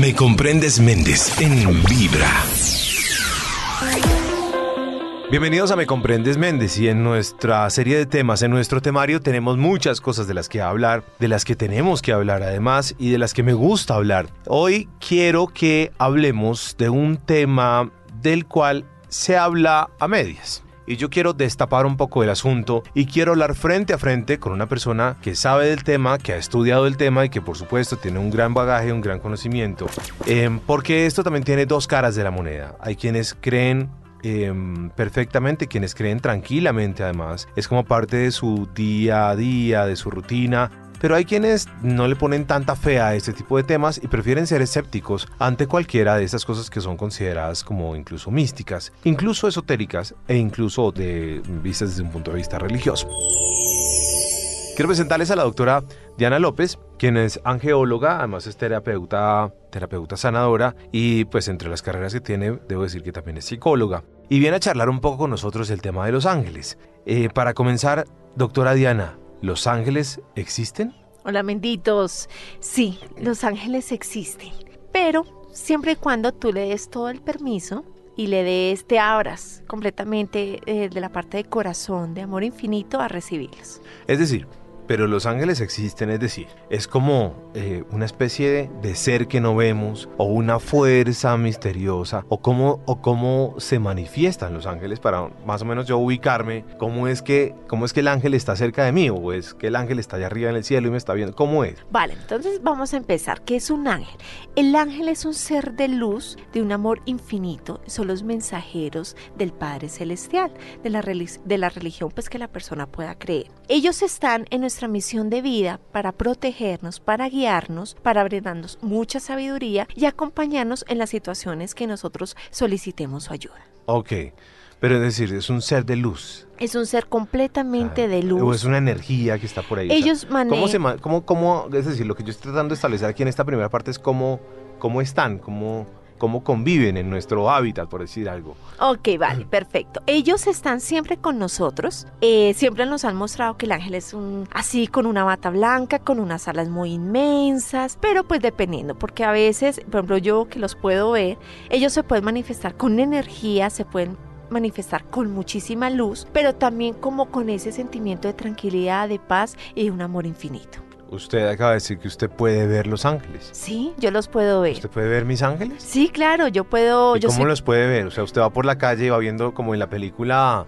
Me comprendes Méndez en Vibra. Bienvenidos a Me Comprendes Méndez y en nuestra serie de temas, en nuestro temario tenemos muchas cosas de las que hablar, de las que tenemos que hablar además y de las que me gusta hablar. Hoy quiero que hablemos de un tema del cual se habla a medias y yo quiero destapar un poco el asunto y quiero hablar frente a frente con una persona que sabe del tema, que ha estudiado el tema y que por supuesto tiene un gran bagaje, un gran conocimiento, em, porque esto también tiene dos caras de la moneda. Hay quienes creen em, perfectamente, quienes creen tranquilamente además. Es como parte de su día a día, de su rutina. Pero hay quienes no le ponen tanta fe a este tipo de temas y prefieren ser escépticos ante cualquiera de estas cosas que son consideradas como incluso místicas, incluso esotéricas e incluso de vistas desde un punto de vista religioso. Quiero presentarles a la doctora Diana López, quien es angeóloga, además es terapeuta, terapeuta sanadora y pues entre las carreras que tiene debo decir que también es psicóloga. Y viene a charlar un poco con nosotros el tema de los ángeles. Eh, para comenzar, doctora Diana, ¿Los ángeles existen? Hola, benditos. Sí, los ángeles existen. Pero siempre y cuando tú le des todo el permiso y le des, te abras completamente eh, de la parte de corazón, de amor infinito, a recibirlos. Es decir, pero los ángeles existen, es decir, es como eh, una especie de, ser que no vemos o una fuerza misteriosa o cómo, o cómo se manifiestan los ángeles para más o menos yo ubicarme cómo es que cómo es que el ángel está cerca de mí o es que el ángel está allá arriba en el cielo y me está viendo, ¿cómo es? Vale, entonces vamos a empezar. ¿Qué es un ángel? El ángel es un ser de luz, de un amor infinito, son los mensajeros del Padre Celestial, de la, de la religión pues que la persona pueda creer. Ellos están en nuestra misión de vida para protegernos, para guiarnos, para brindarnos mucha sabiduría y acompañarnos en las situaciones que nosotros solicitemos su ayuda. Ok, pero es decir, es un ser de luz. Es un ser completamente de luz. O es una energía que está por ahí. Ellos manejan... ¿cómo, cómo, es decir, lo que yo estoy tratando de establecer aquí en esta primera parte es cómo, cómo están, cómo cómo conviven en nuestro hábitat, por decir algo. Ok, vale, perfecto. Ellos están siempre con nosotros. Eh, siempre nos han mostrado que el ángel es un así con una bata blanca, con unas alas muy inmensas, pero pues dependiendo, porque a veces, por ejemplo, yo que los puedo ver, ellos se pueden manifestar con energía, se pueden manifestar con muchísima luz, pero también como con ese sentimiento de tranquilidad, de paz y un amor infinito. Usted acaba de decir que usted puede ver los ángeles. Sí, yo los puedo ver. ¿Usted puede ver mis ángeles? Sí, claro, yo puedo. ¿Y cómo los puede ver? O sea, usted va por la calle y va viendo como en la película.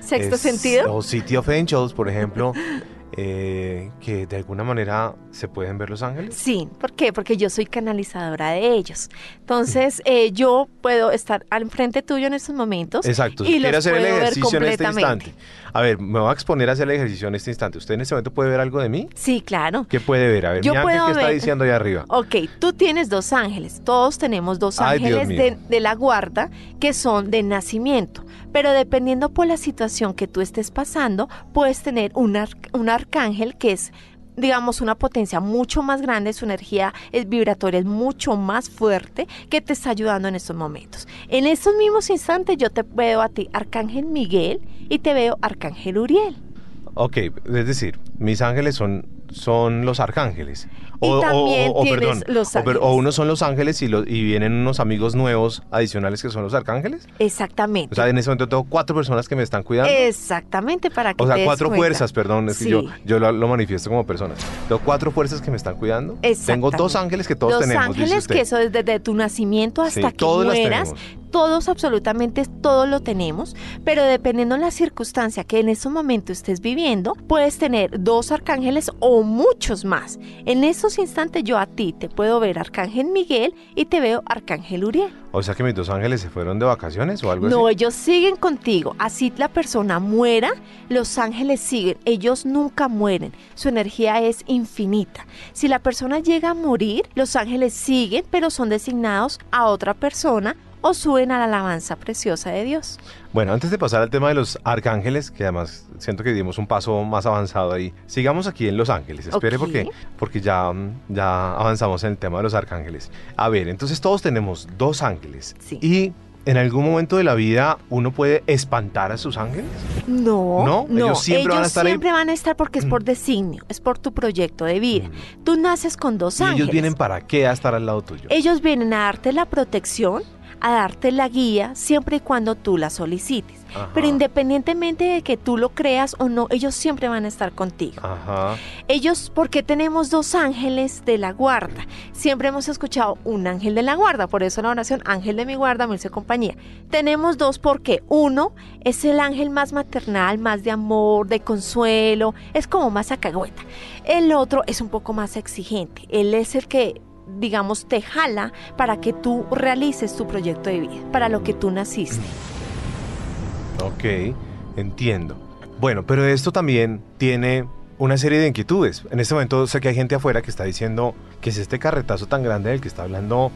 Sexto sentido. O City of Angels, por ejemplo. Eh, que de alguna manera se pueden ver los ángeles? Sí, ¿por qué? Porque yo soy canalizadora de ellos. Entonces, eh, yo puedo estar al frente tuyo en estos momentos. Exacto, y quiero hacer el ejercicio en este instante. A ver, me voy a exponer a hacer el ejercicio en este instante. ¿Usted en este momento puede ver algo de mí? Sí, claro. ¿Qué puede ver? A ver, yo mi ángel, ¿qué está diciendo ahí arriba? Ok, tú tienes dos ángeles. Todos tenemos dos ángeles de, de la guarda que son de nacimiento pero dependiendo por la situación que tú estés pasando, puedes tener un, un arcángel que es digamos, una potencia mucho más grande, su energía es vibratoria es mucho más fuerte que te está ayudando en estos momentos. En estos mismos instantes yo te veo a ti, Arcángel Miguel, y te veo Arcángel Uriel. Ok, es decir, mis ángeles son son los arcángeles. O, también o, perdón, los ángeles. O, unos son los ángeles y, y vienen unos amigos nuevos adicionales que son los arcángeles. Exactamente. O sea, en ese momento tengo cuatro personas que me están cuidando. Exactamente, para que O sea, cuatro fuerzas, perdón, es que yo, yo lo, manifiesto como persona. Tengo cuatro fuerzas que me están cuidando. Tengo dos ángeles que todos tenemos. Dos ángeles que eso es desde tu nacimiento hasta que mueras todos, absolutamente todos lo tenemos, pero dependiendo de la circunstancia que en ese momento estés viviendo, puedes tener dos arcángeles o muchos más. En esos instantes yo a ti te puedo ver Arcángel Miguel y te veo Arcángel Uriel. O sea que mis dos ángeles se fueron de vacaciones o algo así. No, ellos siguen contigo. Así la persona muera, los ángeles siguen. Ellos nunca mueren. Su energía es infinita. Si la persona llega a morir, los ángeles siguen, pero son designados a otra persona o suben a la alabanza preciosa de Dios. Bueno, antes de pasar al tema de los arcángeles, que además siento que dimos un paso más avanzado ahí, sigamos aquí en Los Ángeles. Espere porque, porque ya, ya avanzamos en el tema de los arcángeles. A ver, entonces todos tenemos dos ángeles. Sí. Y ¿En algún momento de la vida uno puede espantar a sus ángeles? No, no, ellos siempre van a estar siempre van a estar porque es por mm. designio, es por tu proyecto de vida. Mm. Tú naces con dos ángeles. ellos vienen para qué a estar al lado tuyo? Ellos vienen a darte la protección, a darte la guía siempre y cuando tú la solicites. Pero independientemente de que tú lo creas o no, ellos siempre van a estar contigo. Ajá. Ellos, porque tenemos dos ángeles de la guarda. Siempre hemos escuchado un ángel de la guarda, por eso la oración ángel de mi guarda, me compañía. Tenemos dos porque uno es el ángel más maternal, más de amor, de consuelo, es como más acagüeta. El otro es un poco más exigente. Él es el que digamos, te jala para que tú realices tu proyecto de vida, para lo que tú naciste. Ok, entiendo. Bueno, pero esto también tiene una serie de inquietudes. En este momento sé que hay gente afuera que está diciendo que es este carretazo tan grande del que está hablando,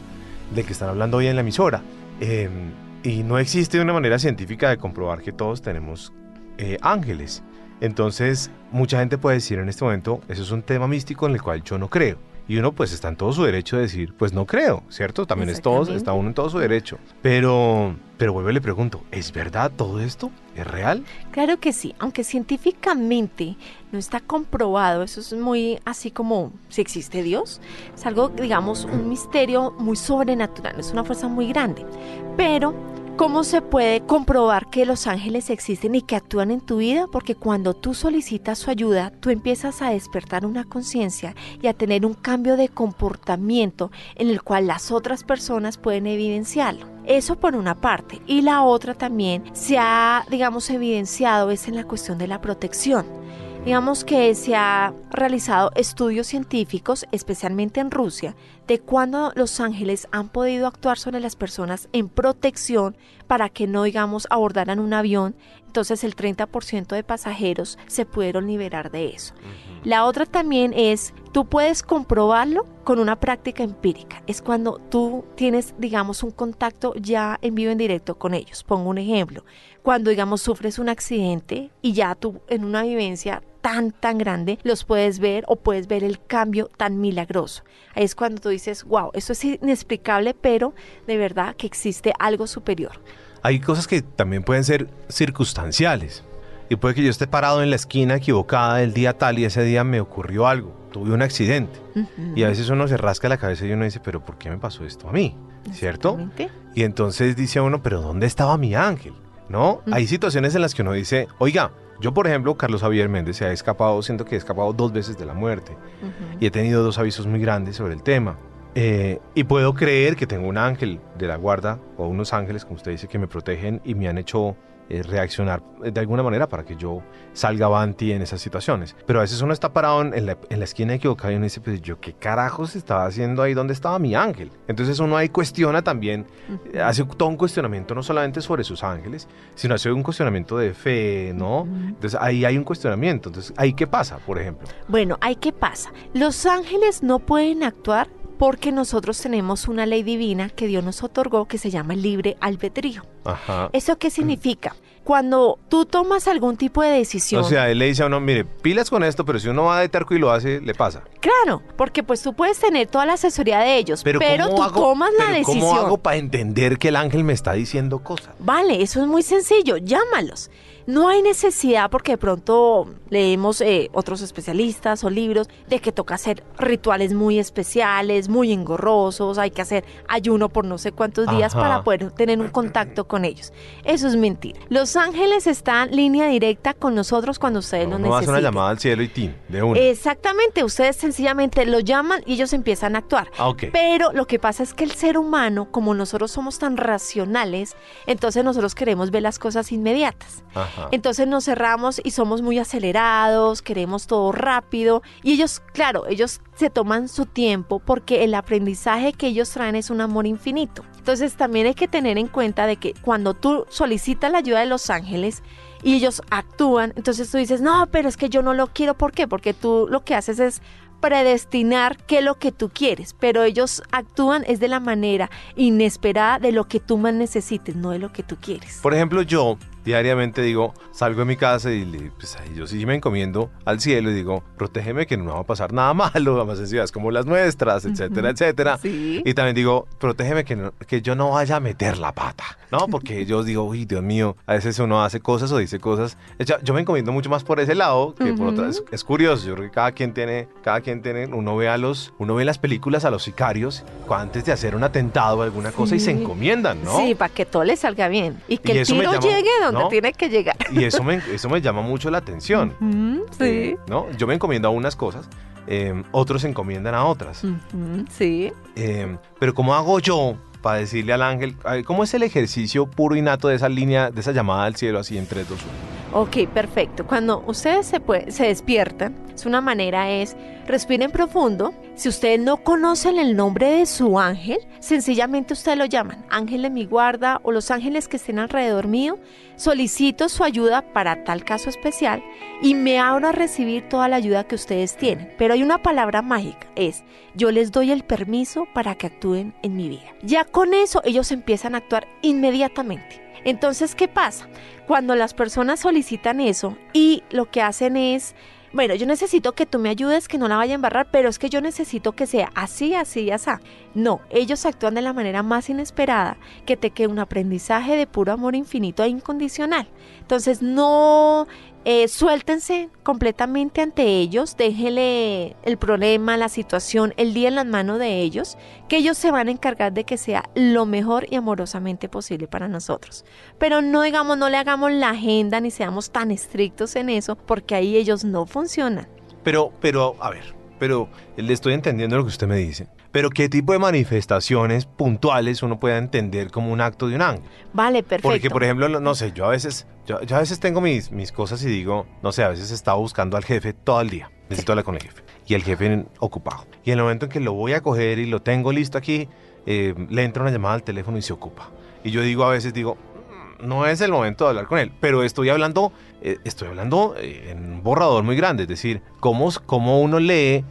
del que están hablando hoy en la emisora. Em, y no existe una manera científica de comprobar que todos tenemos eh, ángeles. Entonces, mucha gente puede decir en este momento, eso es un tema místico en el cual yo no creo. Y uno pues está en todo su derecho de decir, pues no creo, ¿cierto? También es todo, está uno en todo su derecho. Pero, pero vuelvo y le pregunto, ¿es verdad todo esto? ¿Es real? Claro que sí, aunque científicamente no está comprobado, eso es muy así como si existe Dios, es algo, digamos, un misterio muy sobrenatural, es una fuerza muy grande. Pero ¿Cómo se puede comprobar que los ángeles existen y que actúan en tu vida? Porque cuando tú solicitas su ayuda, tú empiezas a despertar una conciencia y a tener un cambio de comportamiento en el cual las otras personas pueden evidenciarlo. Eso por una parte. Y la otra también se ha, digamos, evidenciado es en la cuestión de la protección. Digamos que se ha realizado estudios científicos, especialmente en Rusia, de cuándo los ángeles han podido actuar sobre las personas en protección para que no, digamos, abordaran un avión. Entonces el 30% de pasajeros se pudieron liberar de eso. La otra también es, tú puedes comprobarlo con una práctica empírica. Es cuando tú tienes, digamos, un contacto ya en vivo, en directo con ellos. Pongo un ejemplo. Cuando, digamos, sufres un accidente y ya tú en una vivencia tan, tan grande, los puedes ver o puedes ver el cambio tan milagroso. Ahí es cuando tú dices, wow, eso es inexplicable, pero de verdad que existe algo superior. Hay cosas que también pueden ser circunstanciales. Y puede que yo esté parado en la esquina equivocada el día tal y ese día me ocurrió algo, tuve un accidente. Y a veces uno se rasca la cabeza y uno dice, pero ¿por qué me pasó esto a mí? ¿Cierto? Y entonces dice uno, pero ¿dónde estaba mi ángel? ¿No? Hay situaciones en las que uno dice, oiga, yo, por ejemplo, Carlos Javier Méndez se ha escapado, siento que he escapado dos veces de la muerte y he tenido dos avisos muy grandes sobre el tema. Eh, y puedo creer que tengo un ángel de la guarda o unos ángeles, como usted dice, que me protegen y me han hecho eh, reaccionar de alguna manera para que yo salga avanti en esas situaciones. Pero a veces uno está parado en la, en la esquina equivocada y uno dice, pues yo qué carajos estaba haciendo ahí, ¿dónde estaba mi ángel? Entonces uno ahí cuestiona también, hace todo un cuestionamiento no solamente sobre sus ángeles, sino hace un cuestionamiento de fe, ¿no? Entonces ahí hay un cuestionamiento. Entonces, ¿ahí qué pasa, por ejemplo? Bueno, ahí qué pasa. Los ángeles no pueden actuar porque nosotros tenemos una ley divina que Dios nos otorgó que se llama libre albedrío. Ajá. ¿Eso qué significa? Cuando tú tomas algún tipo de decisión. O sea, él le dice a uno, mire, pilas con esto, pero si uno va de terco y lo hace, le pasa. Claro, porque pues tú puedes tener toda la asesoría de ellos, pero, tú tomas la decisión. ¿Cómo hago para entender que el ángel me está diciendo cosas? Vale, eso es muy sencillo, llámalos. No hay necesidad porque de pronto leemos eh, otros especialistas o libros de que toca hacer rituales muy especiales, muy engorrosos, hay que hacer ayuno por no sé cuántos días para poder tener un contacto con ellos. Eso es mentira. Los ángeles están línea directa con nosotros cuando ustedes lo necesitan. No una llamada al cielo y tin, de una. Exactamente, ustedes sencillamente lo llaman y ellos empiezan a actuar. Ah, Pero lo que pasa es que el ser humano, como nosotros somos tan racionales, entonces nosotros queremos ver las cosas inmediatas. Ajá. Entonces nos cerramos y somos muy acelerados, queremos todo rápido y ellos, claro, ellos se toman su tiempo porque el aprendizaje que ellos traen es un amor infinito. Entonces también hay que tener en cuenta de que cuando tú solicitas la ayuda de los ángeles, y ellos actúan, entonces tú dices, no, pero es que yo no lo quiero, ¿por qué? Porque tú lo que haces es predestinar qué es lo que tú quieres, pero ellos actúan es de la manera inesperada de lo que tú más necesites, no de lo que tú quieres. Por ejemplo, yo diariamente digo, salgo de mi casa y pues, yo sí me encomiendo al cielo y digo, protégeme que no va a pasar nada malo, más en ciudades como las nuestras, etcétera, etcétera. Y también digo, protégeme que, que yo no vaya a meter la pata, ¿no? Porque yo digo, uy, Dios mío, a veces uno hace cosas o dice cosas. Yo me encomiendo mucho más por ese lado que por otra. Es, es, curioso, yo creo que cada quien tiene, cada quien tiene, uno ve a los, uno ve las películas a los sicarios antes de hacer un atentado o alguna cosa y se encomiendan, ¿no? Sí, para que todo le salga bien y que el tiro llegue donde tiene que llegar. Y eso me, eso me llama mucho la atención. sí. Eh, ¿no? Yo me encomiendo a unas cosas, eh, otros se encomiendan a otras. sí. Eh, pero ¿cómo hago yo para decirle al ángel, ¿cómo es el ejercicio puro y nato de esa línea, de esa llamada al cielo así entre dos 1? Ok, perfecto. Cuando ustedes se, despiertan, es una manera es respiren profundo. Si ustedes no conocen el nombre de su ángel, sencillamente ustedes lo llaman ángel de mi guarda o los ángeles que estén alrededor mío. Solicito su ayuda para tal caso especial y me abro a recibir toda la ayuda que ustedes tienen. Pero hay una palabra mágica, es yo les doy el permiso para que actúen en mi vida. Ya con eso ellos empiezan a actuar inmediatamente. Entonces, ¿qué pasa? Cuando las personas solicitan eso y lo que hacen es bueno, yo necesito que tú me ayudes, que no la vaya a embarrar, pero es que yo necesito que sea así, así, así. No, ellos actúan de la manera más inesperada, que te quede un aprendizaje de puro amor infinito e incondicional. Entonces, no eh, suéltense completamente ante ellos, déjele el problema, la situación, el día en las manos de ellos, que ellos se van a encargar de que sea lo mejor y amorosamente posible para nosotros. Pero no digamos, no le hagamos la agenda ni seamos tan estrictos en eso, porque ahí ellos no funcionan. Pero, pero, a ver, pero le estoy entendiendo lo que usted me dice. Pero ¿qué tipo de manifestaciones puntuales uno puede entender como un acto de un ángel? Vale, perfecto. Porque, por ejemplo, no sé, yo a veces, yo, a veces tengo mis, mis cosas y digo, no sé, a veces estaba buscando al jefe todo el día. Necesito hablar con el jefe. Y el jefe ocupado. Y en el momento en que lo voy a coger y lo tengo listo aquí, eh, le entra una llamada al teléfono y se ocupa. Y yo digo a veces, digo, mm, no es el momento de hablar con él, pero estoy hablando, eh, estoy hablando eh, en un borrador muy grande, es decir, cómo, cómo uno lee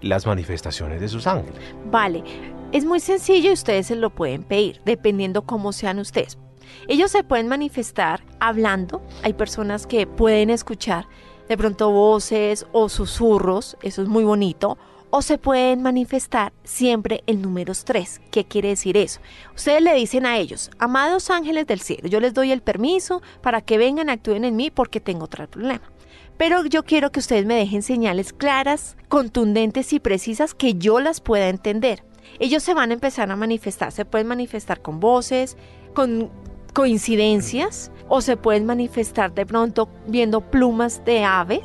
las manifestaciones de sus ángeles. Vale, es muy sencillo y ustedes se lo pueden pedir, dependiendo cómo sean ustedes. Ellos se pueden manifestar hablando, hay personas que pueden escuchar de pronto voces o susurros, eso es muy bonito, o se pueden manifestar siempre en números 3. ¿Qué quiere decir eso? Ustedes le dicen a ellos, amados ángeles del cielo, yo les doy el permiso para que vengan, actúen en mí porque tengo otro problema. Pero yo quiero que ustedes me dejen señales claras, contundentes y precisas que yo las pueda entender. Ellos se van a empezar a manifestar, se pueden manifestar con voces, con coincidencias o se pueden manifestar de pronto viendo plumas de aves,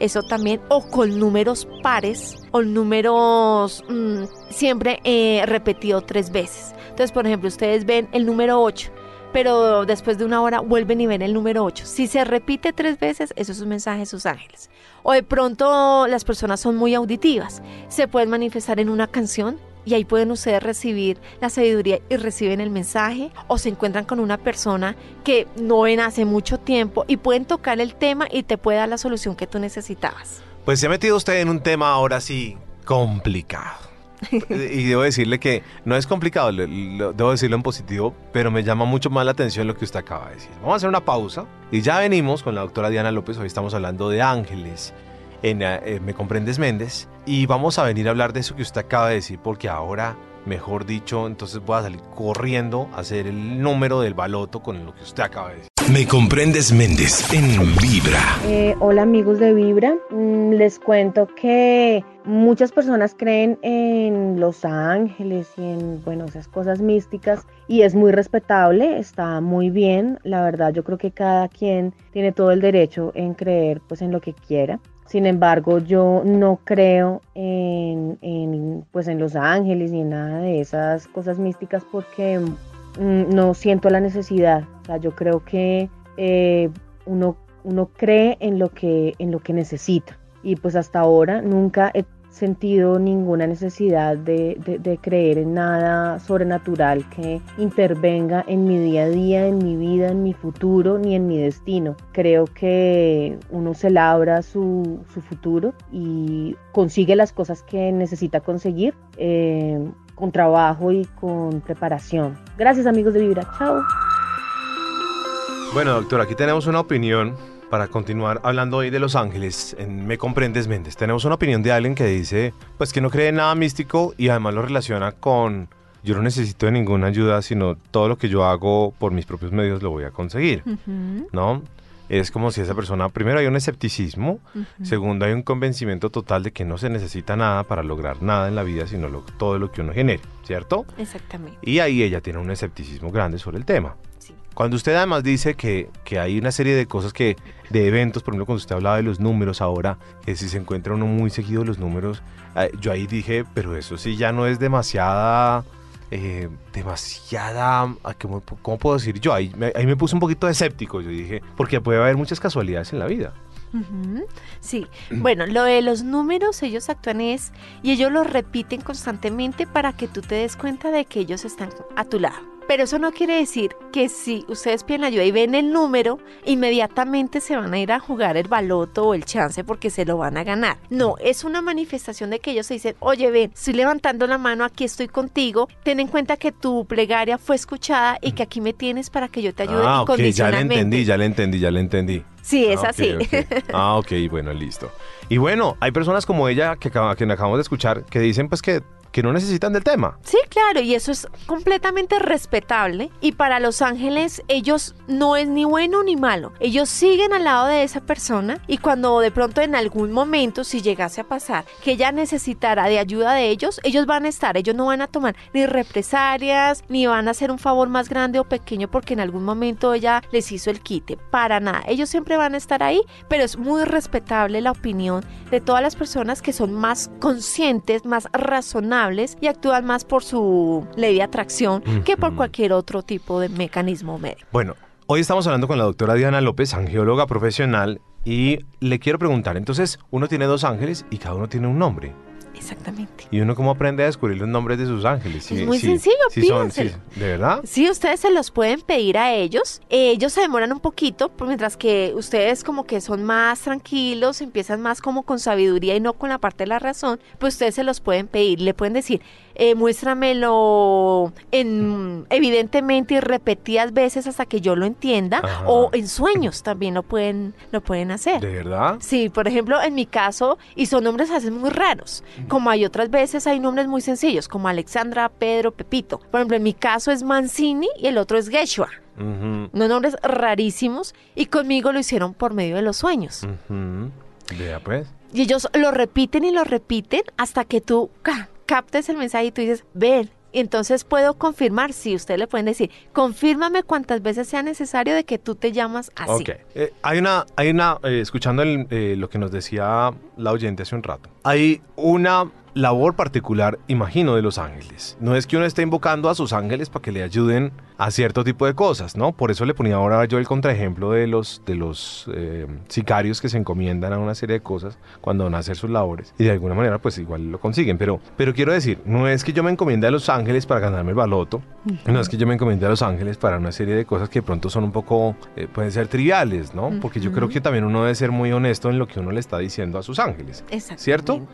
eso también, o con números pares o números mm, siempre eh, repetido tres veces. Entonces, por ejemplo, ustedes ven el número 8 pero después de una hora vuelven y ven el número 8. Si se repite tres veces, eso es un mensaje de sus ángeles. O de pronto las personas son muy auditivas, se pueden manifestar en una canción y ahí pueden ustedes recibir la sabiduría y reciben el mensaje o se encuentran con una persona que no ven hace mucho tiempo y pueden tocar el tema y te puede dar la solución que tú necesitabas. Pues se ha metido usted en un tema ahora sí complicado. y debo decirle que no es complicado, debo decirlo en positivo, pero me llama mucho más la atención lo que usted acaba de decir. Vamos a hacer una pausa y ya venimos con la doctora Diana López. Hoy estamos hablando de ángeles en eh, Me Comprendes Méndez y vamos a venir a hablar de eso que usted acaba de decir porque ahora mejor dicho, entonces voy a salir corriendo a hacer el número del baloto con lo que usted acaba de decir. Me comprendes Méndez en Vibra. Eh, hola amigos de Vibra, mm, les cuento que muchas personas creen en los ángeles y en, bueno, esas cosas místicas y es muy respetable, está muy bien, la verdad yo creo que cada quien tiene todo el derecho en creer pues en lo que quiera. Sin embargo, yo no creo en, pues en los ángeles ni en nada de esas cosas místicas porque mm, no siento la necesidad. O sea, yo creo que eh, uno, uno cree en lo, que, en lo que necesita. Y pues hasta ahora nunca he sentido ninguna necesidad de, creer en nada sobrenatural que intervenga en mi día a día, en mi vida, en mi futuro, ni en mi destino. Creo que uno se labra su, futuro y consigue las cosas que necesita conseguir eh, con trabajo y con preparación. Gracias amigos de Vibra. Chao. Bueno, doctor, aquí tenemos una opinión para continuar hablando hoy de Los Ángeles, en Me Comprendes Méndez, tenemos una opinión de alguien que dice, pues que no cree en nada místico y además lo relaciona con, yo no necesito de ninguna ayuda, sino todo lo que yo hago por mis propios medios lo voy a conseguir, ¿no? Es como si esa persona, primero hay un escepticismo, segundo hay un convencimiento total de que no se necesita nada para lograr nada en la vida, sino todo lo que uno genere, ¿cierto? Exactamente. Y ahí ella tiene un escepticismo grande sobre el tema. Cuando usted además dice que, que, hay una serie de cosas que, de eventos, por ejemplo, cuando usted hablaba de los números ahora, que si se encuentra uno muy seguido los números, eh, yo ahí dije, pero eso sí ya no es demasiada, eh, demasiada, ah, ¿cómo, ¿cómo, puedo decir yo? Ahí me, ahí me puse un poquito escéptico, yo dije, porque puede haber muchas casualidades en la vida. Sí, bueno, lo de los números ellos actúan es y ellos lo repiten constantemente para que tú te des cuenta de que ellos están a tu lado. Pero eso no quiere decir que si ustedes piden ayuda y ven el número, inmediatamente se van a ir a jugar el baloto o el chance porque se lo van a ganar. No, es una manifestación de que ellos se dicen, oye, ven, estoy levantando la mano, aquí estoy contigo, ten en cuenta que tu plegaria fue escuchada y que aquí me tienes para que yo te ayude ah, ok, ya le entendí, ya le entendí, ya le entendí. Sí, es ah, así. Ah, ok, bueno, listo. Y bueno, hay personas como ella que, que acabamos de escuchar que dicen pues que que no necesitan del tema. Sí, claro, y eso es completamente respetable. Y para los ángeles, ellos no es ni bueno ni malo. Ellos siguen al lado de esa persona y cuando de pronto en algún momento, si llegase a pasar, que ella necesitara de ayuda de ellos, ellos van a estar, ellos no van a tomar ni represalias, ni van a hacer un favor más grande o pequeño porque en algún momento ella les hizo el quite. Para nada, ellos siempre van a estar ahí, pero es muy respetable la opinión de todas las personas que son más conscientes, más razonables y actúan más por su ley de atracción que por cualquier otro tipo de mecanismo médico. Bueno, hoy estamos hablando con la doctora Diana López, angióloga profesional, y le quiero preguntar, entonces, uno tiene dos ángeles y cada uno tiene un nombre. Exactamente. ¿Y uno cómo aprende a descubrir los nombres de sus ángeles? es muy sencillo, sí son, ¿De verdad? Sí, ustedes se los pueden pedir a ellos. ellos se demoran un poquito, mientras que ustedes como que son más tranquilos, empiezan más como con sabiduría y no con la parte de la razón, pues ustedes se los pueden pedir. Le pueden decir, eh, muéstramelo en, evidentemente y repetidas veces hasta que yo lo entienda, o en sueños también lo pueden, lo pueden hacer. ¿De verdad? Sí, por ejemplo, en mi caso, y son nombres a muy raros, como hay otras veces hay nombres muy sencillos, como Alexandra, Pedro, Pepito. Por ejemplo, en mi caso es Mancini y el otro es Geshua. Unos nombres rarísimos y conmigo lo hicieron por medio de los sueños. Vea pues. Y ellos lo repiten y lo repiten hasta que tú captes el mensaje y tú dices, ven, entonces puedo confirmar, si usted le pueden decir, confírmame cuantas veces sea necesario de que tú te llamas así. Ok. Eh, hay una, hay una, eh, escuchando eh, lo que nos decía la oyente hace un rato, hay una labor particular, imagino, de los ángeles. No es que uno esté invocando a sus ángeles para que le ayuden a cierto tipo de cosas, ¿no? Por eso le ponía ahora yo el contraejemplo de los, de los eh, sicarios que se encomiendan a una serie de cosas cuando van a hacer sus labores y de alguna manera pues igual lo consiguen. Pero, pero quiero decir, no es que yo me encomiende a los ángeles para ganarme el baloto, no es que yo me encomiende a los ángeles para una serie de cosas que de pronto son un poco, eh, pueden ser triviales, ¿no? Porque yo creo que también uno debe ser muy honesto en lo que uno le está diciendo a sus ángeles. ¿Cierto?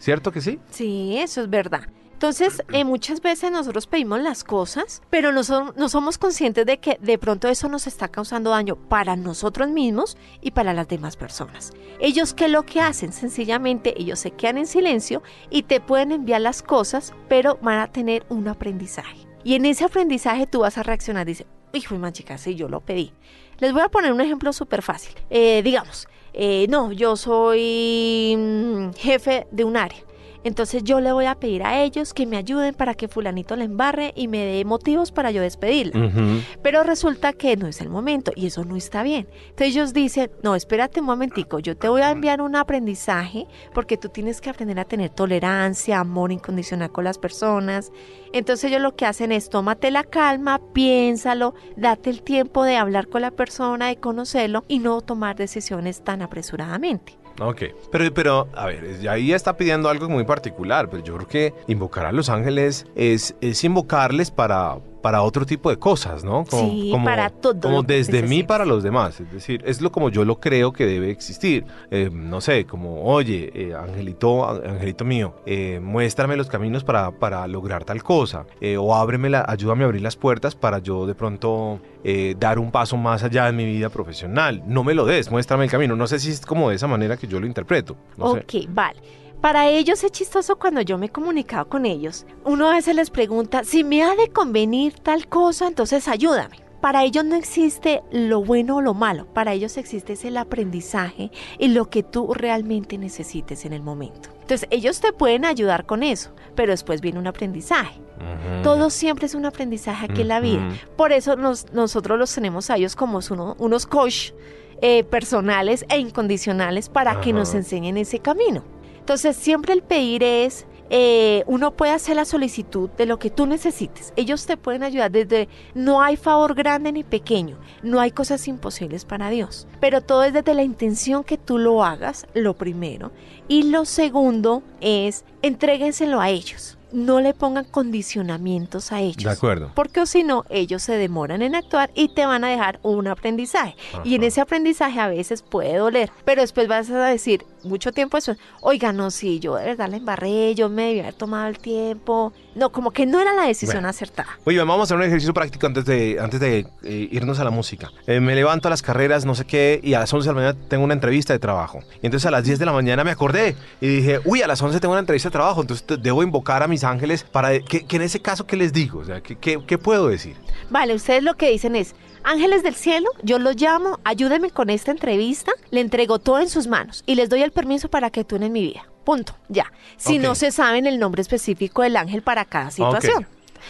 ¿Cierto que sí? Sí, eso es verdad. Entonces, eh, muchas veces nosotros pedimos las cosas, pero no, no, somos conscientes de que de pronto eso nos está causando daño para nosotros mismos y para las demás personas. Ellos, ¿qué es lo que hacen? Sencillamente, ellos se quedan en silencio y te pueden enviar las cosas, pero van a tener un aprendizaje. Y en ese aprendizaje tú vas a reaccionar, dice, hijo de chica, sí, yo lo pedí. Les voy a poner un ejemplo súper fácil. Eh, digamos, eh, no, yo soy mm, jefe de un área. Entonces yo le voy a pedir a ellos que me ayuden para que fulanito le embarre y me dé motivos para yo despedirla. Pero resulta que no es el momento y eso no está bien. Entonces ellos dicen, no, espérate un momentico, yo te voy a enviar un aprendizaje porque tú tienes que aprender a tener tolerancia, amor incondicional con las personas. Entonces ellos lo que hacen es, tómate la calma, piénsalo, date el tiempo de hablar con la persona, de conocerlo y no tomar decisiones tan apresuradamente. Ok, pero, pero a ver, ahí está pidiendo algo muy particular, pero yo creo que invocar a los ángeles es, es invocarles para para otro tipo de cosas, ¿no? Como, sí, para todo. Como desde mí para los demás. Es decir, es lo como yo lo creo que debe existir. Eh, no sé, como, oye, eh, Angelito, Angelito mío, eh, muéstrame los caminos para, para lograr tal cosa. o ábreme la, ayúdame a abrir las puertas para yo de pronto dar un paso más allá en mi vida profesional. No me lo des, muéstrame el camino. No sé si es como de esa manera que yo lo interpreto. ok, vale. Para ellos es chistoso cuando yo me he comunicado con ellos. Uno a veces les pregunta, si me ha de convenir tal cosa, entonces ayúdame. Para ellos no existe lo bueno o lo malo, para ellos existe el aprendizaje y lo que tú realmente necesites en el momento. Entonces ellos te pueden ayudar con eso, pero después viene un aprendizaje. Todo siempre es un aprendizaje aquí en la vida. Por eso nosotros los tenemos a ellos como unos coach eh, personales e incondicionales para que nos enseñen ese camino. Entonces, siempre el pedir es, eh, uno puede hacer la solicitud de lo que tú necesites. Ellos te pueden ayudar desde, no hay favor grande ni pequeño, no hay cosas imposibles para Dios, pero todo es desde la intención que tú lo hagas, lo primero. Y lo segundo es, entréguenselo a ellos no le pongan condicionamientos a ellos. De acuerdo. Porque si no, ellos se demoran en actuar y te van a dejar un aprendizaje. Y en ese aprendizaje a veces puede doler, pero después vas a decir mucho tiempo eso, oiga, no, sí, yo de verdad la embarré, yo me debía haber tomado el tiempo. No, como que no era la decisión acertada. Oye, vamos a hacer un ejercicio práctico antes de, antes de eh, irnos a la música. Eh, me levanto a las carreras, no sé qué, y a las 11 de la mañana tengo una entrevista de trabajo. Y entonces a las 10 de la mañana me acordé y dije, uy, a las 11 tengo una entrevista de trabajo, entonces debo invocar a mis ángeles para que, en ese caso, ¿qué les digo? O sea, ¿qué, qué, puedo decir? Vale, ustedes lo que dicen es, ángeles del cielo, yo los llamo, ayúdenme con esta entrevista, le entrego todo en sus manos y les doy el permiso para que en mi vida. Punto, ya. Si no se saben el nombre específico del ángel para cada situación.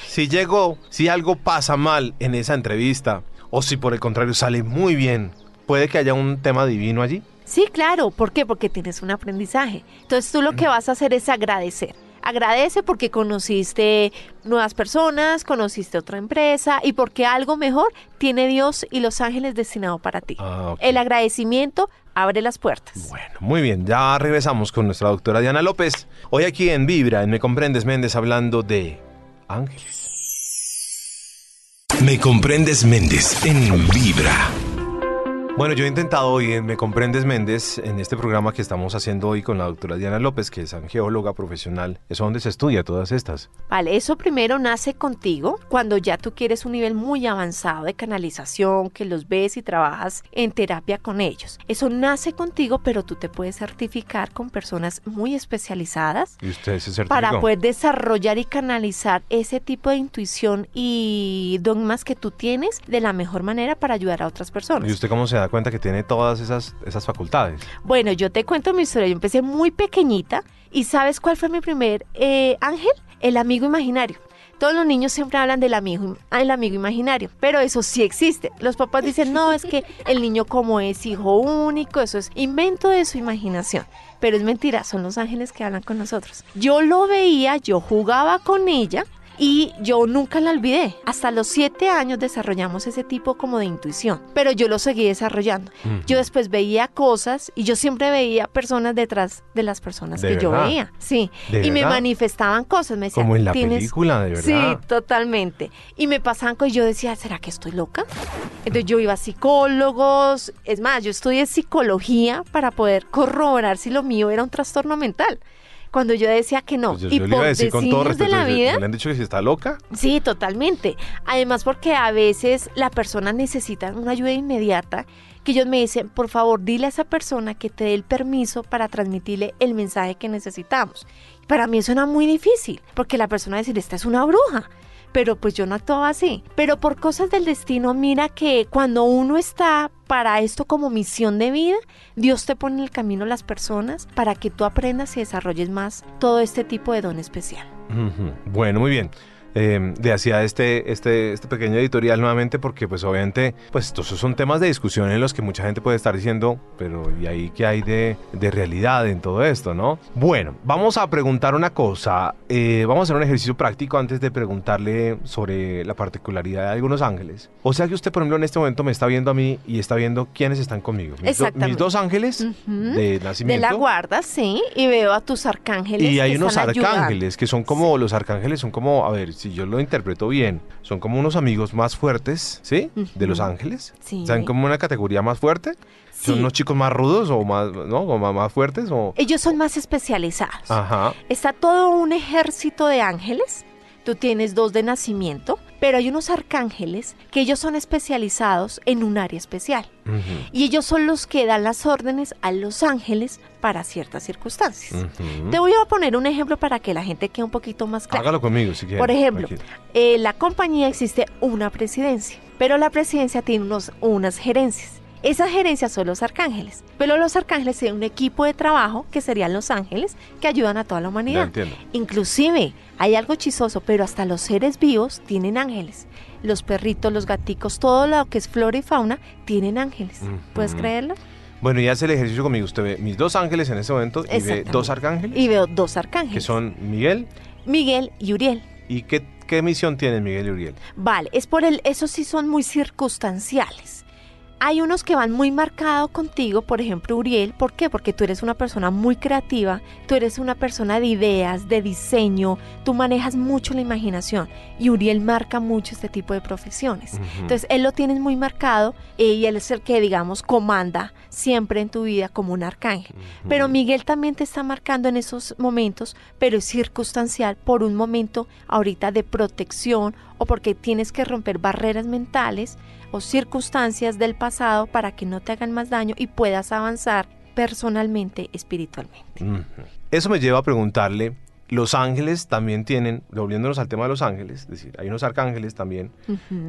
Si llego, si algo pasa mal en esa entrevista, o si por el contrario sale muy bien, ¿puede que haya un tema divino allí? Sí, claro. ¿Por qué? Porque tienes un aprendizaje. Entonces tú lo que vas a hacer es agradecer. Agradece porque conociste nuevas personas, conociste otra empresa y porque algo mejor tiene Dios y los ángeles destinado para ti. Ah, el agradecimiento abre las puertas. Bueno, muy bien, ya regresamos con nuestra doctora Diana López. Hoy aquí en Vibra, en Me Comprendes Méndez, hablando de ángeles. Me Comprendes Méndez en Vibra. Bueno, yo he intentado hoy en Me Comprendes Méndez, en este programa que estamos haciendo hoy con la doctora Diana López, que es geóloga profesional, es donde se estudia todas estas. Vale, eso primero nace contigo cuando ya tú quieres un nivel muy avanzado de canalización, que los ves y trabajas en terapia con ellos. Eso nace contigo, pero tú te puedes certificar con personas muy especializadas. ¿Y usted se Para poder desarrollar y canalizar ese tipo de intuición y dogmas que tú tienes de la mejor manera para ayudar a otras personas. ¿Y usted cómo se da cuenta que tiene todas esas, esas facultades? Bueno, yo te cuento mi historia. Yo empecé muy pequeñita y ¿sabes cuál fue mi primer eh, ángel? El amigo imaginario. Todos los niños siempre hablan del amigo, el amigo imaginario, pero eso sí existe. Los papás dicen, no, es que el niño como es hijo único, eso es invento de su imaginación. Pero es mentira, son los ángeles que hablan con nosotros. Yo lo veía, yo jugaba con ella y yo nunca la olvidé. Hasta los siete años desarrollamos ese tipo como de intuición, pero yo lo seguí desarrollando. Yo después veía cosas y yo siempre veía personas detrás de las personas que yo veía. Sí, y me manifestaban cosas. Me decían, como en la película, de verdad. Sí, totalmente. Y me pasaban cosas y yo decía, ¿será que estoy loca? Entonces yo iba a psicólogos. Es más, yo estudié psicología para poder corroborar si lo mío era un trastorno mental cuando yo decía que no. Pues y por decir con todo de la vida. ¿Le han dicho que si está loca? Sí, totalmente. Además, porque a veces la persona necesita una ayuda inmediata que ellos me dicen, por favor, dile a esa persona que te dé el permiso para transmitirle el mensaje que necesitamos. Para mí suena muy difícil, porque la persona dice, esta es una bruja pero pues yo no actuaba así. Pero por cosas del destino, mira que cuando uno está para esto como misión de vida, Dios te pone en el camino las personas para que tú aprendas y desarrolles más todo este tipo de don especial. Bueno, muy bien. Em, de hacia este, este, este pequeño editorial nuevamente porque pues obviamente pues estos son temas de discusión en los que mucha gente puede estar diciendo pero ¿y ahí qué hay de, de realidad en todo esto, no? Bueno, vamos a preguntar una cosa, eh, vamos a hacer un ejercicio práctico antes de preguntarle sobre la particularidad de algunos ángeles. O sea que usted por ejemplo en este momento me está viendo a mí y está viendo quiénes están conmigo. Mis, mis dos ángeles de nacimiento. De la guarda, sí, y veo a tus arcángeles. Y hay unos arcángeles que son como, los arcángeles son como, a ver, si yo lo interpreto bien, son como unos amigos más fuertes, ¿sí? De los ángeles. Sí. ¿Saben como una categoría más fuerte? ¿Son unos chicos más rudos o más, ¿no? O más, más fuertes? O... Ellos son más especializados. Ajá. Está todo un ejército de ángeles. Tú tienes dos de nacimiento, pero hay unos arcángeles que ellos son especializados en un área especial. Y ellos son los que dan las órdenes a los ángeles para ciertas circunstancias. Te voy a poner un ejemplo para que la gente quede un poquito más clara. Hágalo conmigo si quiere. Por ejemplo, la compañía existe una presidencia, pero la presidencia tiene unos, unas gerencias. Esas gerencias son los arcángeles, pero los arcángeles tienen un equipo de trabajo que serían los ángeles que ayudan a toda la humanidad. entiendo. Inclusive hay algo chistoso, pero hasta los seres vivos tienen ángeles. Los perritos, los gaticos, todo lo que es flora y fauna tienen ángeles. ¿Puedes creerlo? Bueno, y hace el ejercicio conmigo. Usted ve mis dos ángeles en este momento y ve dos arcángeles, Y veo dos arcángeles. que son Miguel. Miguel y Uriel. ¿Y qué, qué misión tienen Miguel y Uriel? Vale, es por el, esos sí son muy circunstanciales. Hay unos que van muy marcados contigo, por ejemplo Uriel, ¿por qué? Porque tú eres una persona muy creativa, tú eres una persona de ideas, de diseño, tú manejas mucho la imaginación y Uriel marca mucho este tipo de profesiones. Ujú. Entonces él lo tienes muy marcado eh, y él es el que, digamos, comanda siempre en tu vida como un arcángel. Pero Miguel también te está marcando en esos momentos, pero es circunstancial por un momento ahorita de protección o porque tienes que romper barreras mentales o circunstancias del pasado para que no te hagan más daño y puedas avanzar personalmente, espiritualmente. Eso me lleva a preguntarle, los ángeles también tienen, volviéndonos al tema de los ángeles, es decir, hay unos arcángeles también,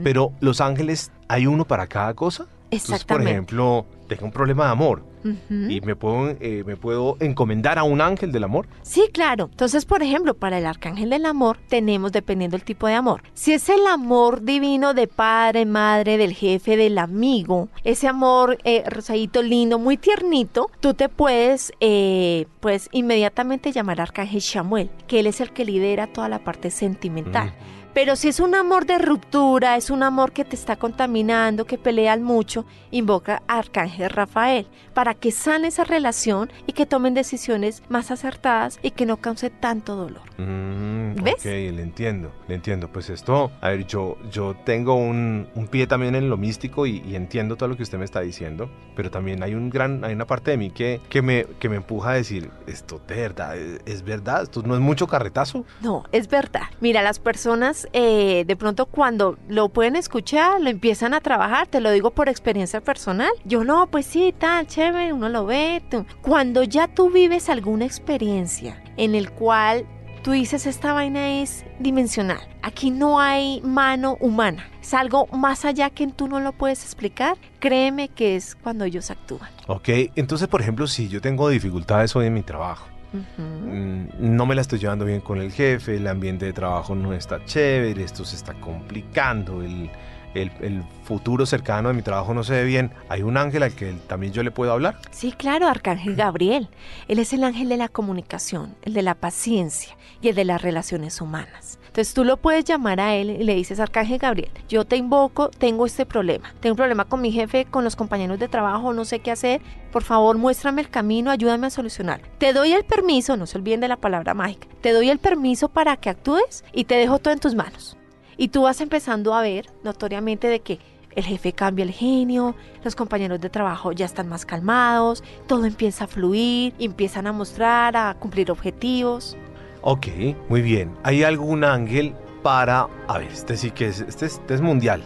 pero los ángeles, ¿hay uno para cada cosa? Entonces, por Exactamente. ejemplo, tengo un problema de amor Y me puedo, eh, me puedo encomendar a un ángel del amor. Sí, claro. Entonces, por ejemplo, para el arcángel del amor tenemos dependiendo del tipo de amor. Si es el amor divino de padre, madre, del jefe, del amigo, ese amor eh, rosadito, lindo, muy tiernito, tú te puedes, eh, pues, inmediatamente llamar arcángel Shamuel, que él es el que lidera toda la parte sentimental. Pero si es un amor de ruptura, es un amor que te está contaminando, que pelean mucho, invoca a Arcángel Rafael para que sane esa relación y que tomen decisiones más acertadas y que no cause tanto dolor. Mm, ¿Ves? Ok, le entiendo, le entiendo. Pues esto, a ver, yo, yo tengo un, un pie también en lo místico y, y entiendo todo lo que usted me está diciendo, pero también hay un gran, hay una parte de mí que, que, me, que me empuja a decir, esto de verdad, es, es verdad, esto no es mucho carretazo. No, es verdad. Mira, las personas eh, de pronto cuando lo pueden escuchar, lo empiezan a trabajar, te lo digo por experiencia personal. Yo no, pues sí, tal, chévere, uno lo ve. tú- Cuando ya tú vives alguna experiencia en el cual tú dices esta vaina es dimensional, aquí no hay mano humana, es algo más allá que tú no lo puedes explicar, créeme que es cuando ellos actúan. Ok, entonces, por ejemplo, si yo tengo dificultades hoy en mi trabajo, Mm, no me la estoy llevando bien con el jefe, el ambiente de trabajo no está chévere, esto se está complicando, el, el- el futuro cercano de mi trabajo no se ve bien, ¿hay un ángel al que también yo le puedo hablar? Sí, claro, Arcángel Gabriel. Él es el ángel de la comunicación, el de la paciencia y el de las relaciones humanas. Entonces tú lo puedes llamar a él y le dices, Arcángel Gabriel, yo te invoco, tengo este problema. Tengo un problema con mi jefe, con los compañeros de trabajo, no sé qué hacer. Por favor, muéstrame el camino, ayúdame a solucionar. Te doy el permiso, no se olviden de la palabra mágica, te doy el permiso para que actúes y te dejo todo en tus manos. Y tú vas empezando a ver notoriamente de que el jefe cambia el genio, los compañeros de trabajo ya están más calmados, todo empieza a fluir, empiezan a mostrar, a cumplir objetivos. Ok, muy bien. ¿Hay algún ángel para... A ver, este sí que es, este es, este es mundial,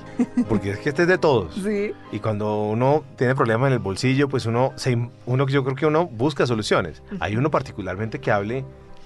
porque es que este es de todos. Sí. Y cuando uno tiene problemas en el bolsillo, pues uno, se, uno yo creo que uno busca soluciones. Hay uno particularmente que hable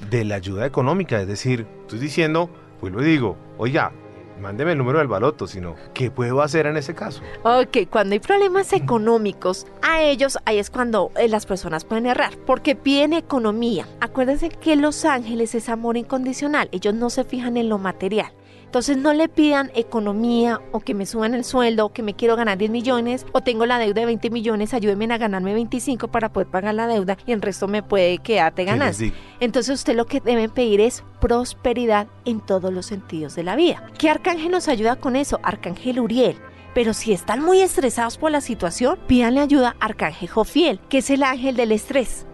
de la ayuda económica, es decir, estoy diciendo, pues lo digo, oiga, mándeme el número del baloto, sino, ¿qué puedo hacer en ese caso? Ok, cuando hay problemas económicos, a ellos ahí es cuando eh, las personas pueden errar, porque piden economía. Acuérdense que los ángeles es amor incondicional, ellos no se fijan en lo material. Entonces no le pidan economía o que me suban el sueldo o que me quiero ganar 10 millones o tengo la deuda de 20 millones, ayúdenme a ganarme 25 para poder pagar la deuda y el resto me puede quedar de ¿Qué les ganancia. digo? Entonces usted lo que deben pedir es prosperidad en todos los sentidos de la vida. ¿Qué arcángel nos ayuda con eso? Arcángel Uriel. Pero si están muy estresados por la situación, pídanle ayuda a Arcángel Jofiel, que es el ángel del estrés.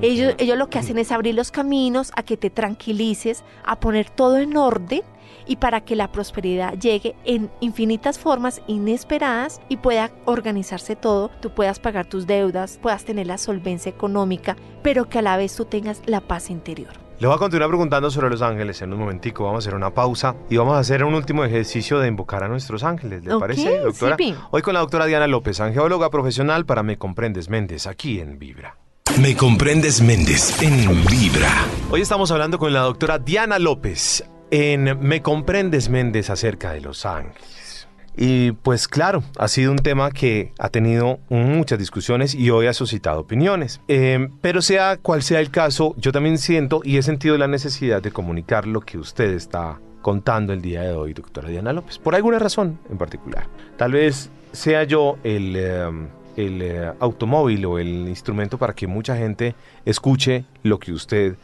Ellos, ellos lo que hacen es abrir los caminos a que te tranquilices, a poner todo en orden y para que la prosperidad llegue en infinitas formas inesperadas y pueda organizarse todo, tú puedas pagar tus deudas, puedas tener la solvencia económica, pero que a la vez tú tengas la paz interior. Le voy a continuar preguntando sobre los ángeles en un momentico. Vamos a hacer una pausa y vamos a hacer un último ejercicio de invocar a nuestros ángeles. ¿Le parece, doctora? Hoy con la doctora Diana López, angeóloga profesional para Me Comprendes Méndez, aquí en Vibra. Me Comprendes Méndez en Vibra. Hoy estamos hablando con la doctora Diana López en Me Comprendes Méndez acerca de los ángeles. Y pues claro, ha sido un tema que ha tenido muchas discusiones y hoy ha suscitado opiniones. Eh, pero sea cual sea el caso, yo también siento y he sentido la necesidad de comunicar lo que usted está contando el día de hoy, doctora Diana López, por alguna razón en particular. Tal vez sea yo el, eh, el eh, automóvil o el instrumento para que mucha gente escuche lo que usted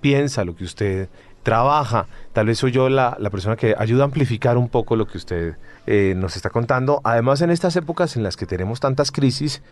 piensa, lo que usted trabaja. Tal vez soy yo la, persona que ayuda a amplificar un poco lo que usted eh, nos está contando. Además, en estas épocas en las que tenemos tantas crisis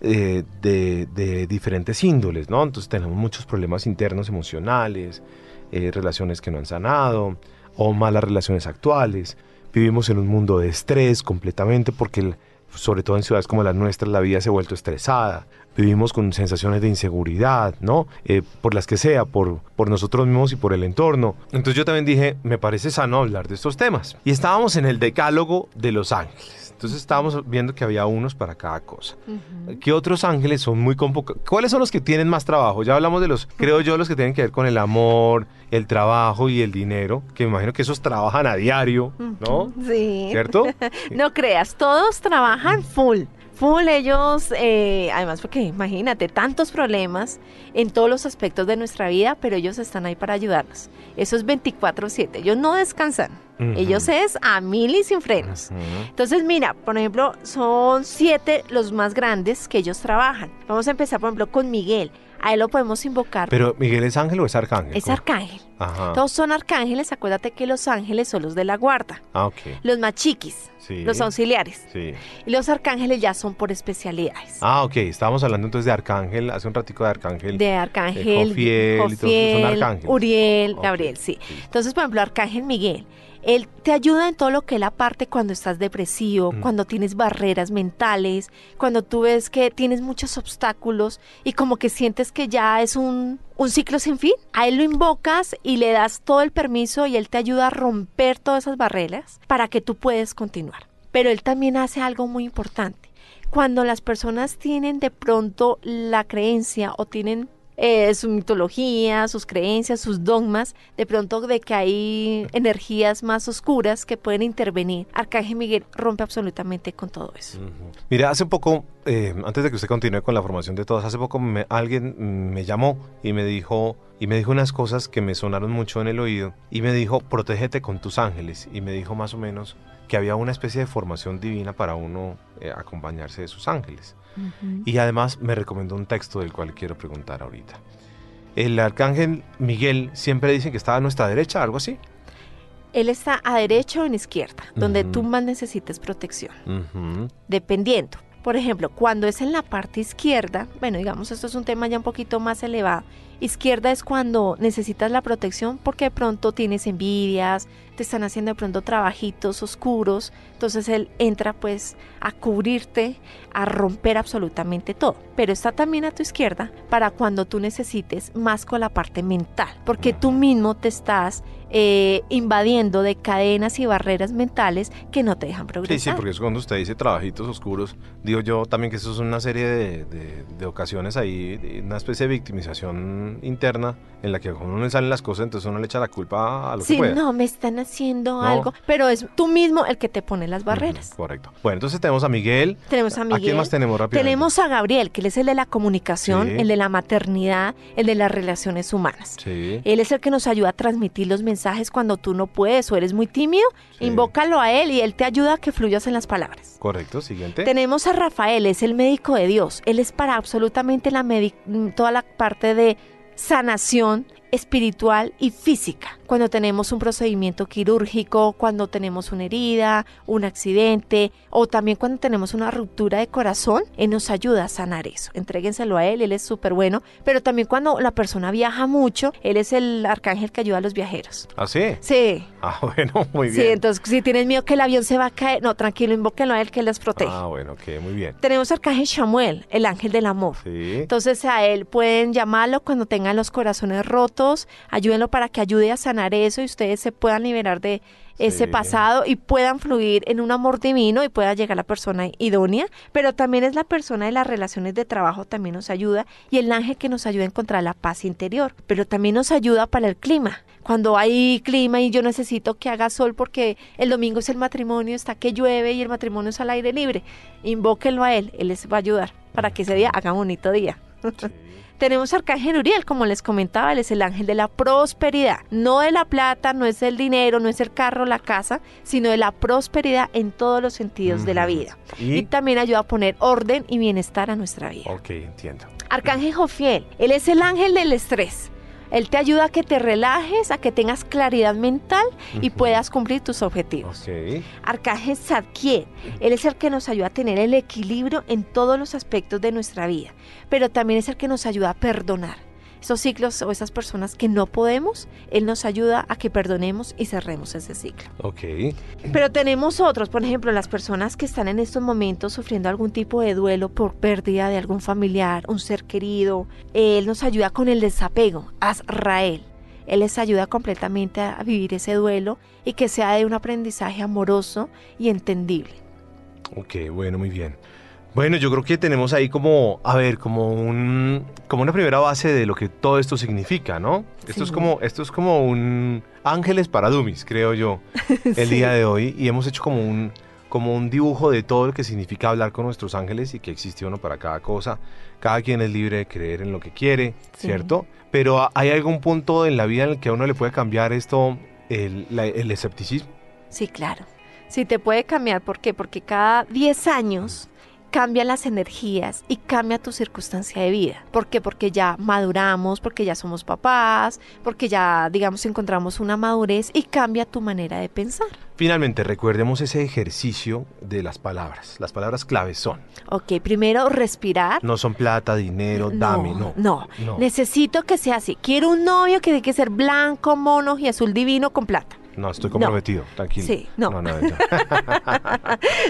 eh, de, diferentes índoles, ¿no? Entonces tenemos muchos problemas internos emocionales, eh, relaciones que no han sanado o malas relaciones actuales. Vivimos en un mundo de estrés completamente porque sobre todo en ciudades como las nuestras, la vida se ha vuelto estresada vivimos con sensaciones de inseguridad, ¿no? Eh, por las que sea, por, por nosotros mismos y por el entorno. Entonces yo también dije, me parece sano hablar de estos temas. Y estábamos en el decálogo de los ángeles. Entonces estábamos viendo que había unos para cada cosa. ¿Qué otros ángeles son muy convocados? ¿Cuáles son los que tienen más trabajo? Ya hablamos de los, creo yo, los que tienen que ver con el amor, el trabajo y el dinero, que me imagino que esos trabajan a diario, ¿no? Sí. ¿Cierto? no creas, todos trabajan full full ellos, eh, además porque imagínate, tantos problemas en todos los aspectos de nuestra vida, pero ellos están ahí para ayudarnos. Eso es 24/7, ellos no descansan, ellos es a mil y sin frenos. Entonces mira, por ejemplo, son siete los más grandes que ellos trabajan. Vamos a empezar, por ejemplo, con Miguel. A él lo podemos invocar. Pero Miguel es ángel o es arcángel? Es arcángel. Todos son arcángeles. Acuérdate que los ángeles son los de la guarda. Ah, ok. Los más chiquis. Los auxiliares. Sí. Y los arcángeles ya son por especialidades. Ah, ok. Estábamos hablando entonces de arcángel, hace un ratico de arcángel. De arcángel. De Jofiel, Uriel, Gabriel, sí. Entonces, por ejemplo, arcángel Miguel él te ayuda en todo lo que él aparte cuando estás depresivo, mm. cuando tienes barreras mentales, cuando tú ves que tienes muchos obstáculos y como que sientes que ya es un, un ciclo sin fin. A él lo invocas y le das todo el permiso y él te ayuda a romper todas esas barreras para que tú puedas continuar. Pero él también hace algo muy importante. Cuando las personas tienen de pronto la creencia o tienen eh, su mitología, sus creencias, sus dogmas, de pronto de que hay energías más oscuras que pueden intervenir. Arcángel Miguel rompe absolutamente con todo eso. Mira, hace poco, eh, antes de que usted continúe con la formación de todos, hace poco alguien me llamó y me dijo y me dijo unas cosas que me sonaron mucho en el oído y me dijo, protégete con tus ángeles y me dijo más o menos que había una especie de formación divina para uno eh, acompañarse de sus ángeles. Y además me recomendó un texto del cual quiero preguntar ahorita. El arcángel Miguel siempre dicen que está a nuestra derecha, algo así. Él está a derecha o en izquierda, donde tú más necesites protección. Dependiendo. Por ejemplo, cuando es en la parte izquierda, bueno, digamos, esto es un tema ya un poquito más elevado. Izquierda es cuando necesitas la protección porque de pronto tienes envidias, te están haciendo de pronto trabajitos oscuros, entonces él entra pues a cubrirte, a romper absolutamente todo. Pero está también a tu izquierda para cuando tú necesites más con la parte mental, porque tú mismo te estás eh, invadiendo de cadenas y barreras mentales que no te dejan progresar. Sí, sí, porque es cuando usted dice trabajitos oscuros, digo yo también que eso es una serie de, de, ocasiones ahí, una especie de victimización interna en la que cuando uno le salen las cosas, entonces uno le echa la culpa a lo sí, que puede. no, me están haciendo algo, pero es tú mismo el que te pone las barreras. correcto. Bueno, entonces tenemos a Miguel. Tenemos a Miguel. ¿A quién más tenemos rápido? Tenemos a Gabriel, que él es el de la comunicación, el de la maternidad, el de las relaciones humanas. Sí. Él es el que nos ayuda a transmitir los mensajes cuando tú no puedes o eres muy tímido, invócalo a él y él te ayuda a que fluyas en las palabras. Correcto, siguiente. Tenemos a Rafael, es el médico de Dios. Él es para absolutamente la toda la parte de sanación espiritual y física. Cuando tenemos un procedimiento quirúrgico, cuando tenemos una herida, un accidente o también cuando tenemos una ruptura de corazón, Él nos ayuda a sanar eso. Entréguenselo a Él, Él es súper bueno. Pero también cuando la persona viaja mucho, Él es el arcángel que ayuda a los viajeros. ¿Ah, sí? Sí. Ah, bueno, muy bien. Sí, entonces si tienes miedo que el avión se va a caer, no, tranquilo, invóquenlo a Él que Él les protege. Ah, bueno, ok, muy bien. Tenemos arcángel Samuel, el ángel del amor. Sí. Entonces a Él pueden llamarlo cuando tengan los corazones rotos, ayúdenlo para que ayude a sanar eso y ustedes se puedan liberar de ese Sí. pasado y puedan fluir en un amor divino y pueda llegar la persona idónea, pero también es la persona de las relaciones de trabajo también nos ayuda y el ángel que nos ayuda a encontrar la paz interior, pero también nos ayuda para el clima. Cuando hay clima y yo necesito que haga sol porque el domingo es el matrimonio, está que llueve y el matrimonio es al aire libre, invóquenlo a él, él les va a ayudar para que ese día haga un bonito día. Tenemos Arcángel Uriel, como les comentaba, él es el ángel de la prosperidad, no de la plata, no es el dinero, no es el carro, la casa, sino de la prosperidad en todos los sentidos de la vida. Y- Y también ayuda a poner orden y bienestar a nuestra vida. Ok, entiendo. Arcángel Jofiel, él es el ángel del estrés. Él te ayuda a que te relajes, a que tengas claridad mental y puedas cumplir tus objetivos. Ok. Arcángel Zadkiel, él es el que nos ayuda a tener el equilibrio en todos los aspectos de nuestra vida, pero también es el que nos ayuda a perdonar. Esos ciclos o esas personas que no podemos, él nos ayuda a que perdonemos y cerremos ese ciclo. Ok. Pero tenemos otros, por ejemplo, las personas que están en estos momentos sufriendo algún tipo de duelo por pérdida de algún familiar, un ser querido. Él nos ayuda con el desapego, Azrael. Él les ayuda completamente a vivir ese duelo y que sea de un aprendizaje amoroso y entendible. Ok, bueno, muy bien. Bueno, yo creo que tenemos ahí como, a ver, como un, como una primera base de lo que todo esto significa, ¿no? Esto es como, esto es como un ángeles para dummies, creo yo, el Sí. día de hoy, y hemos hecho como un, como un dibujo de todo lo que significa hablar con nuestros ángeles y que existe uno para cada cosa. Cada quien es libre de creer en lo que quiere, Sí. ¿cierto? Pero ¿ha- hay algún punto en la vida en el que a uno le puede cambiar esto, el, la- el escepticismo. Sí, claro. Sí, te puede cambiar. ¿Por qué? Porque cada 10 años cambian las energías y cambia tu circunstancia de vida. ¿Por qué? Porque ya maduramos, porque ya somos papás, porque ya, digamos, encontramos una madurez y cambia tu manera de pensar. Finalmente, recuerdemos ese ejercicio de las palabras. Las palabras claves son, Ok, primero respirar. no son plata, dinero, dame, no. no. No. Necesito que sea así. Quiero un novio que tiene que ser blanco, mono y azul divino con plata. No, estoy comprometido, tranquilo. Sí, no. No, no, no.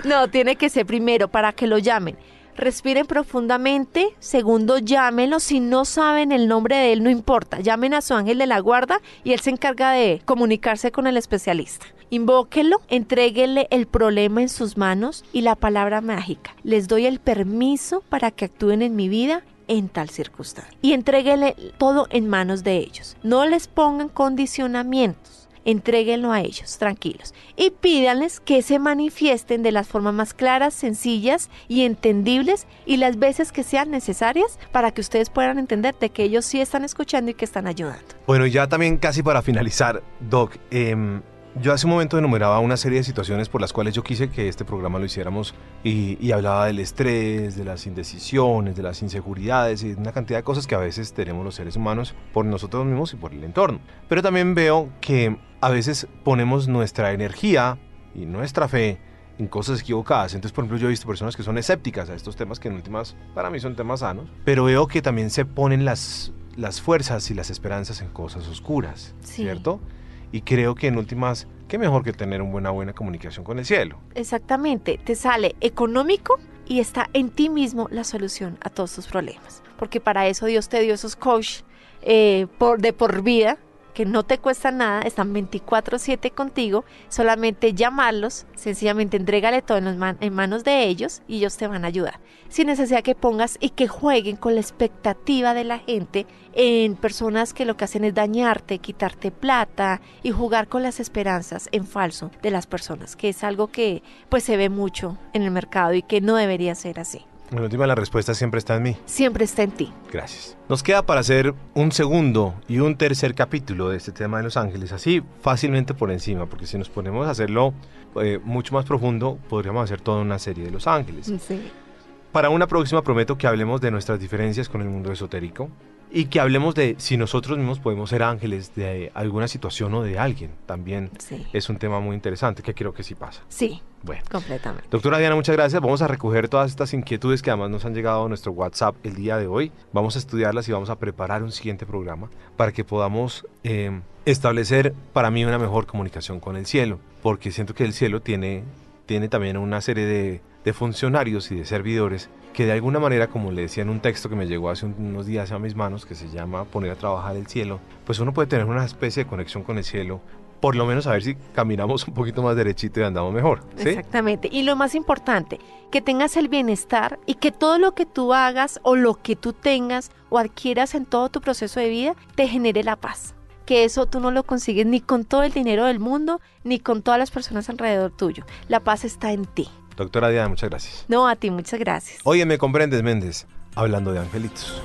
No, tiene que ser primero para que lo llamen. Respiren profundamente. Segundo, llámenlo. Si no saben el nombre de él, no importa. Llamen a su ángel de la guarda y él se encarga de comunicarse con el especialista. Invóquenlo, entréguenle el problema en sus manos y la palabra mágica. Les doy el permiso para que actúen en mi vida en tal circunstancia. Y entréguenle todo en manos de ellos. No les pongan condicionamientos entréguenlo a ellos, tranquilos, y pídanles que se manifiesten de las formas más claras, sencillas y entendibles y las veces que sean necesarias para que ustedes puedan entender de que ellos sí están escuchando y que están ayudando. Bueno, ya también casi para finalizar, Doc, em, yo hace un momento enumeraba una serie de situaciones por las cuales yo quise que este programa lo hiciéramos y, y hablaba del estrés, de las indecisiones, de las inseguridades y una cantidad de cosas que a veces tenemos los seres humanos por nosotros mismos y por el entorno. Pero también veo que a veces ponemos nuestra energía y nuestra fe en cosas equivocadas. Entonces, por ejemplo, yo he visto personas que son escépticas a estos temas que en últimas para mí son temas sanos, pero veo que también se ponen las, las fuerzas y las esperanzas en cosas oscuras, Sí. ¿cierto? Y creo que en últimas, qué mejor que tener una buena, buena comunicación con el cielo. Exactamente, te sale económico y está en ti mismo la solución a todos tus problemas. Porque para eso Dios te dio esos coach eh, por, de por vida que no te cuesta nada, están 24/7 contigo, solamente llamarlos, sencillamente entrégale todo en, en manos de ellos y ellos te van a ayudar. Sin necesidad que pongas y que jueguen con la expectativa de la gente en personas que lo que hacen es dañarte, quitarte plata y jugar con las esperanzas en falso de las personas, que es algo que pues se ve mucho en el mercado y que no debería ser así. En última, la respuesta siempre está en mí. Siempre está en ti. Gracias. Nos queda para hacer un segundo y un tercer capítulo de este tema de Los Ángeles, así fácilmente por encima, porque si nos ponemos a hacerlo eh, mucho más profundo, podríamos hacer toda una serie de Los Ángeles. Sí. Para una próxima prometo que hablemos de nuestras diferencias con el mundo esotérico, y que hablemos de si nosotros mismos podemos ser ángeles de alguna situación o de alguien. También es un tema muy interesante que creo que sí pasa. Sí. Bueno, completamente. Doctora Diana, muchas gracias. Vamos a recoger todas estas inquietudes que además nos han llegado a nuestro WhatsApp el día de hoy. Vamos a estudiarlas y vamos a preparar un siguiente programa para que podamos eh, establecer para mí una mejor comunicación con el cielo, porque siento que el cielo tiene, tiene también una serie de, de funcionarios y de servidores que de alguna manera, como le decía en un texto que me llegó hace unos días a mis manos, que se llama Poner a trabajar el cielo, pues uno puede tener una especie de conexión con el cielo, por lo menos a ver si caminamos un poquito más derechito y andamos mejor. Exactamente. Y lo más importante, que tengas el bienestar y que todo lo que tú hagas o lo que tú tengas o adquieras en todo tu proceso de vida te genere la paz que eso tú no lo consigues ni con todo el dinero del mundo, ni con todas las personas alrededor tuyo. La paz está en ti. Doctora Diana, muchas gracias. No, a ti, muchas gracias. Oye, me comprendes, Méndez, hablando de angelitos.